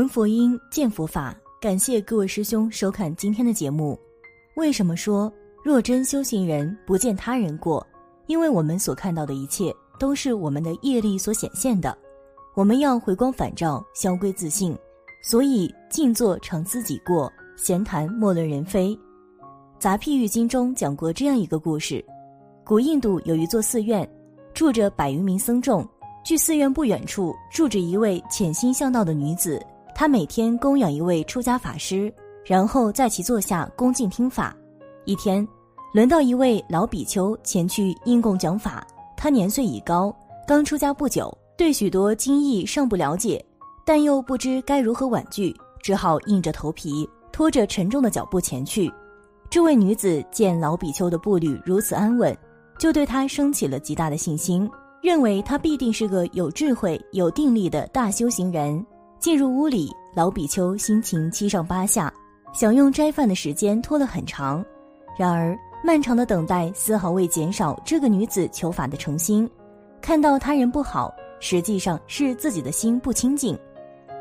闻佛音，见佛法。感谢各位师兄收看今天的节目。为什么说若真修行人不见他人过？因为我们所看到的一切都是我们的业力所显现的。我们要回光返照，消归自性。所以静坐常思己过，闲谈莫论人非。杂譬喻经中讲过这样一个故事：古印度有一座寺院，住着百余名僧众。距寺院不远处住着一位潜心向道的女子，他每天供养一位出家法师，然后在其座下恭敬听法。一天，轮到一位老比丘前去应供讲法。他年岁已高，刚出家不久，对许多经义尚不了解，但又不知该如何婉拒，只好硬着头皮拖着沉重的脚步前去。这位女子见老比丘的步履如此安稳，就对他升起了极大的信心。认为他必定是个有智慧、有定力的大修行人。进入屋里，老比丘心情七上八下，享用斋饭的时间拖了很长。然而，漫长的等待丝毫未减少这个女子求法的诚心。看到他人不好，实际上是自己的心不清净。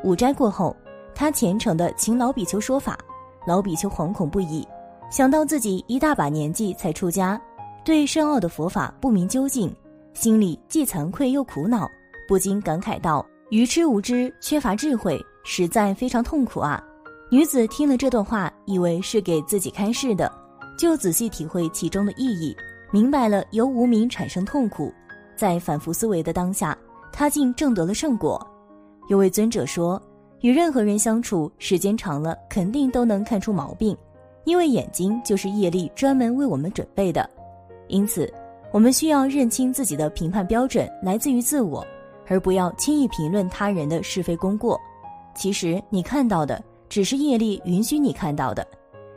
午斋过后，他虔诚地请老比丘说法。老比丘惶恐不已，想到自己一大把年纪才出家，对深奥的佛法不明究竟。心里既惭愧又苦恼，不禁感慨道：“愚痴无知，缺乏智慧，实在非常痛苦啊！”女子听了这段话，以为是给自己开示的，就仔细体会其中的意义，明白了由无名产生痛苦，在反复思维的当下，她竟证得了圣果。有位尊者说：“与任何人相处时间长了，肯定都能看出毛病，因为眼睛就是业力专门为我们准备的，因此。”我们需要认清自己的评判标准来自于自我，而不要轻易评论他人的是非功过。其实你看到的只是业力允许你看到的，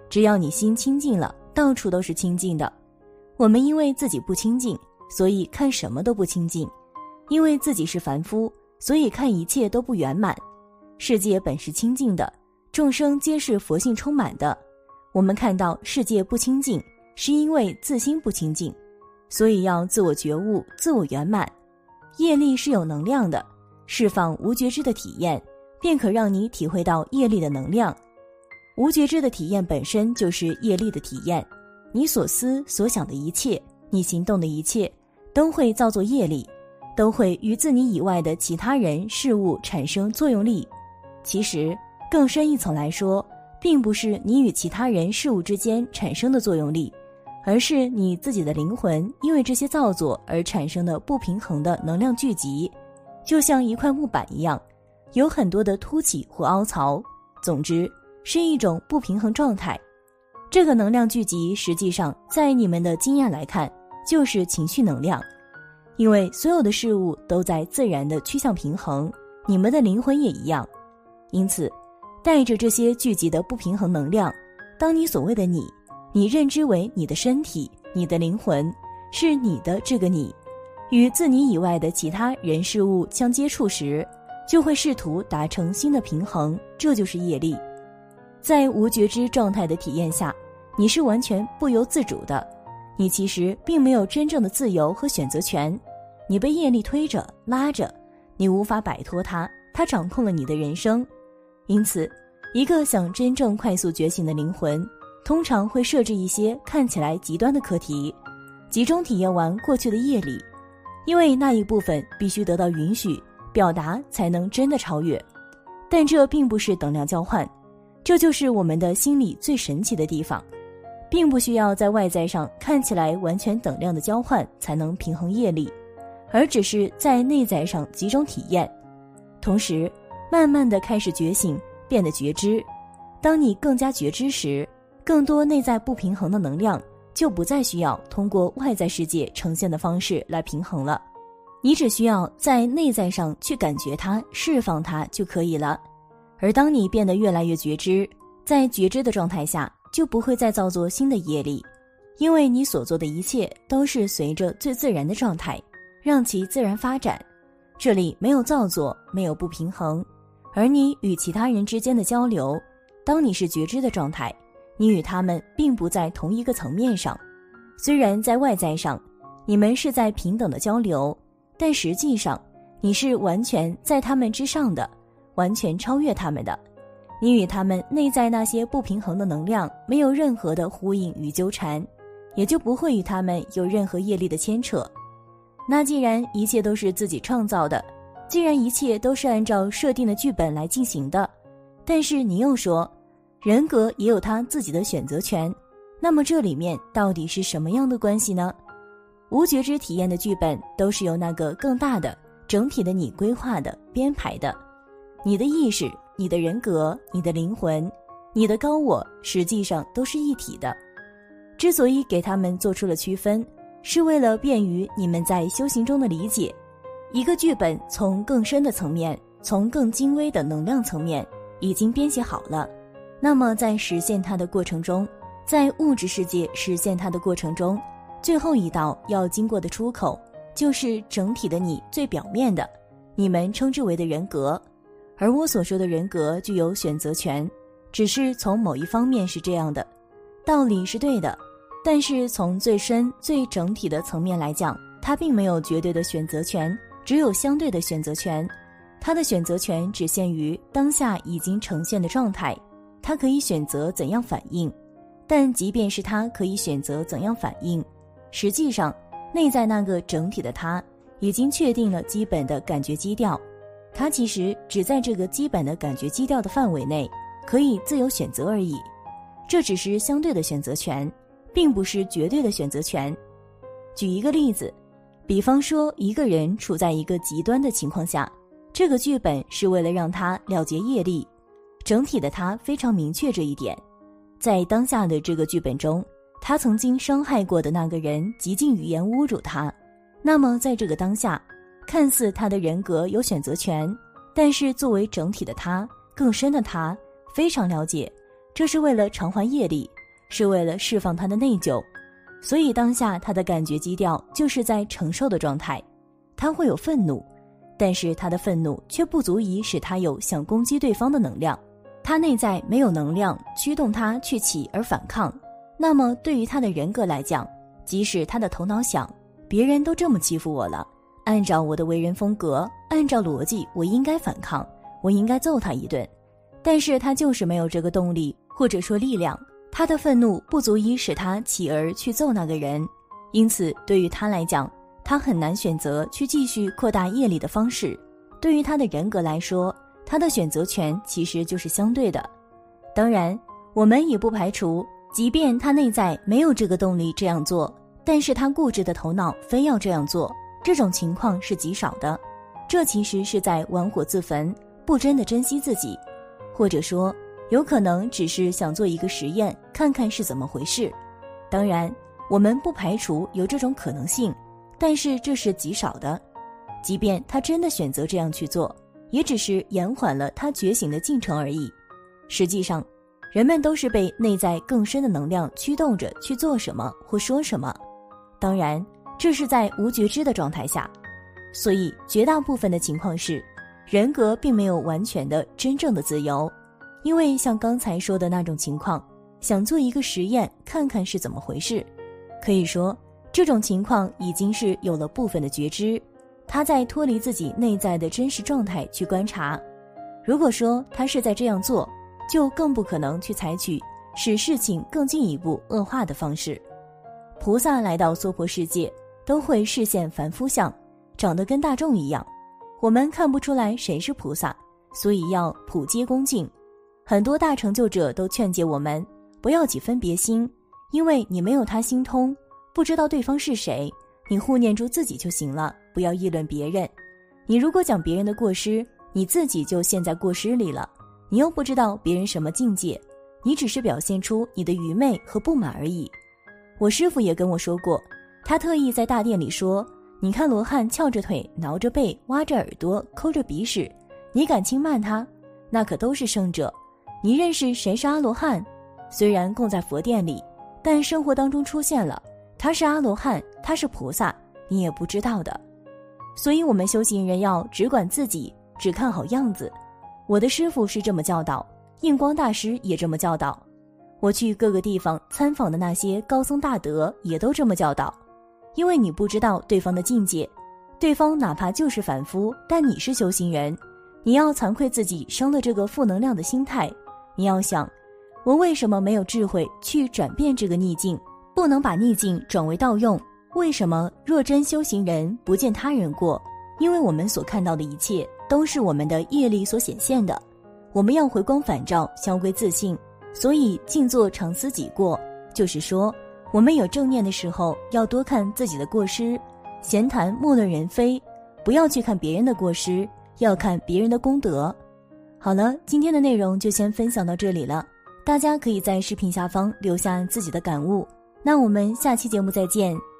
只要你心清净了，到处都是清净的。我们因为自己不清净，所以看什么都不清净；因为自己是凡夫，所以看一切都不圆满。世界本是清净的，众生皆是佛性充满的。我们看到世界不清净，是因为自心不清净。所以要自我觉悟、自我圆满，业力是有能量的，释放无觉知的体验，便可让你体会到业力的能量。无觉知的体验本身就是业力的体验，你所思所想的一切，你行动的一切，都会造作业力，都会与自你以外的其他人事物产生作用力。其实更深一层来说，并不是你与其他人事物之间产生的作用力。而是你自己的灵魂因为这些造作而产生的不平衡的能量聚集，就像一块木板一样，有很多的凸起或凹槽。总之，是一种不平衡状态。这个能量聚集，实际上在你们的经验来看，就是情绪能量。因为所有的事物都在自然的趋向平衡，你们的灵魂也一样。因此，带着这些聚集的不平衡能量，当你所谓的你。你认知为你的身体，你的灵魂是你的这个你，与自你以外的其他人事物相接触时，就会试图达成新的平衡，这就是业力。在无觉知状态的体验下，你是完全不由自主的，你其实并没有真正的自由和选择权，你被业力推着拉着，你无法摆脱它，它掌控了你的人生。因此，一个想真正快速觉醒的灵魂。通常会设置一些看起来极端的课题，集中体验完过去的业力，因为那一部分必须得到允许表达，才能真的超越。但这并不是等量交换，这就是我们的心理最神奇的地方，并不需要在外在上看起来完全等量的交换才能平衡业力，而只是在内在上集中体验，同时慢慢的开始觉醒，变得觉知。当你更加觉知时。更多内在不平衡的能量就不再需要通过外在世界呈现的方式来平衡了，你只需要在内在上去感觉它、释放它就可以了。而当你变得越来越觉知，在觉知的状态下，就不会再造作新的业力，因为你所做的一切都是随着最自然的状态，让其自然发展。这里没有造作，没有不平衡，而你与其他人之间的交流，当你是觉知的状态。你与他们并不在同一个层面上，虽然在外在上，你们是在平等的交流，但实际上，你是完全在他们之上的，完全超越他们的。你与他们内在那些不平衡的能量没有任何的呼应与纠缠，也就不会与他们有任何业力的牵扯。那既然一切都是自己创造的，既然一切都是按照设定的剧本来进行的，但是你又说，人格也有他自己的选择权，那么这里面到底是什么样的关系呢？无觉知体验的剧本都是由那个更大的整体的你规划的编排的，你的意识、你的人格、你的灵魂、你的高我，实际上都是一体的。之所以给他们做出了区分。是为了便于你们在修行中的理解，一个剧本从更深的层面，从更精微的能量层面已经编写好了。那么在实现它的过程中，在物质世界实现它的过程中，最后一道要经过的出口，就是整体的你最表面的，你们称之为的人格。而我所说的人格具有选择权，只是从某一方面是这样的，道理是对的。但是从最深、最整体的层面来讲，它并没有绝对的选择权，只有相对的选择权。他的选择权只限于当下已经呈现的状态，他可以选择怎样反应。但即便是他可以选择怎样反应，实际上内在那个整体的他已经确定了基本的感觉基调，他其实只在这个基本的感觉基调的范围内可以自由选择而已。这只是相对的选择权。并不是绝对的选择权。举一个例子，比方说一个人处在一个极端的情况下，这个剧本是为了让他了结业力。整体的他非常明确这一点，在当下的这个剧本中，他曾经伤害过的那个人极尽语言侮辱他。那么在这个当下，看似他的人格有选择权，但是作为整体的他，更深的他非常了解，这是为了偿还业力。是为了释放他的内疚，所以当下他的感觉基调就是在承受的状态。他会有愤怒，但是他的愤怒却不足以使他有想攻击对方的能量。他内在没有能量驱动他去起而反抗。那么对于他的人格来讲，即使他的头脑想别人都这么欺负我了，按照我的为人风格，按照逻辑，我应该反抗，我应该揍他一顿，但是他就是没有这个动力或者说力量。他的愤怒不足以使他起而去揍那个人，因此对于他来讲，他很难选择去继续扩大业力的方式。对于他的人格来说，他的选择权其实就是相对的。当然，我们也不排除，即便他内在没有这个动力这样做，但是他固执的头脑非要这样做，这种情况是极少的。这其实是在玩火自焚，不真的珍惜自己，或者说。有可能只是想做一个实验，看看是怎么回事。当然，我们不排除有这种可能性，但是这是极少的。即便他真的选择这样去做，也只是延缓了他觉醒的进程而已。实际上，人们都是被内在更深的能量驱动着去做什么或说什么。当然，这是在无觉知的状态下，所以绝大部分的情况是，人格并没有完全的真正的自由。因为像刚才说的那种情况，想做一个实验看看是怎么回事，可以说这种情况已经是有了部分的觉知，他在脱离自己内在的真实状态去观察。如果说他是在这样做，就更不可能去采取使事情更进一步恶化的方式。菩萨来到娑婆世界，都会视现凡夫相，长得跟大众一样，我们看不出来谁是菩萨，所以要普皆恭敬。很多大成就者都劝诫我们不要起分别心，因为你没有他心通，不知道对方是谁，你护念住自己就行了，不要议论别人。你如果讲别人的过失，你自己就陷在过失里了。你又不知道别人什么境界，你只是表现出你的愚昧和不满而已。我师傅也跟我说过，他特意在大殿里说：“你看罗汉翘着腿、挠着背、挖着耳朵、抠着鼻屎，你敢轻慢他？那可都是圣者。”你认识谁是阿罗汉？虽然供在佛殿里，但生活当中出现了，他是阿罗汉，他是菩萨，你也不知道的。所以，我们修行人要只管自己，只看好样子。我的师傅是这么教导，印光大师也这么教导。我去各个地方参访的那些高僧大德也都这么教导。因为你不知道对方的境界，对方哪怕就是凡夫，但你是修行人，你要惭愧自己生了这个负能量的心态。你要想，我为什么没有智慧去转变这个逆境？不能把逆境转为盗用？为什么若真修行人不见他人过？因为我们所看到的一切都是我们的业力所显现的。我们要回光返照，消归自信。所以静坐常思己过，就是说，我们有正念的时候，要多看自己的过失；闲谈莫论人非，不要去看别人的过失，要看别人的功德。好了，今天的内容就先分享到这里了。大家可以在视频下方留下自己的感悟。那我们下期节目再见。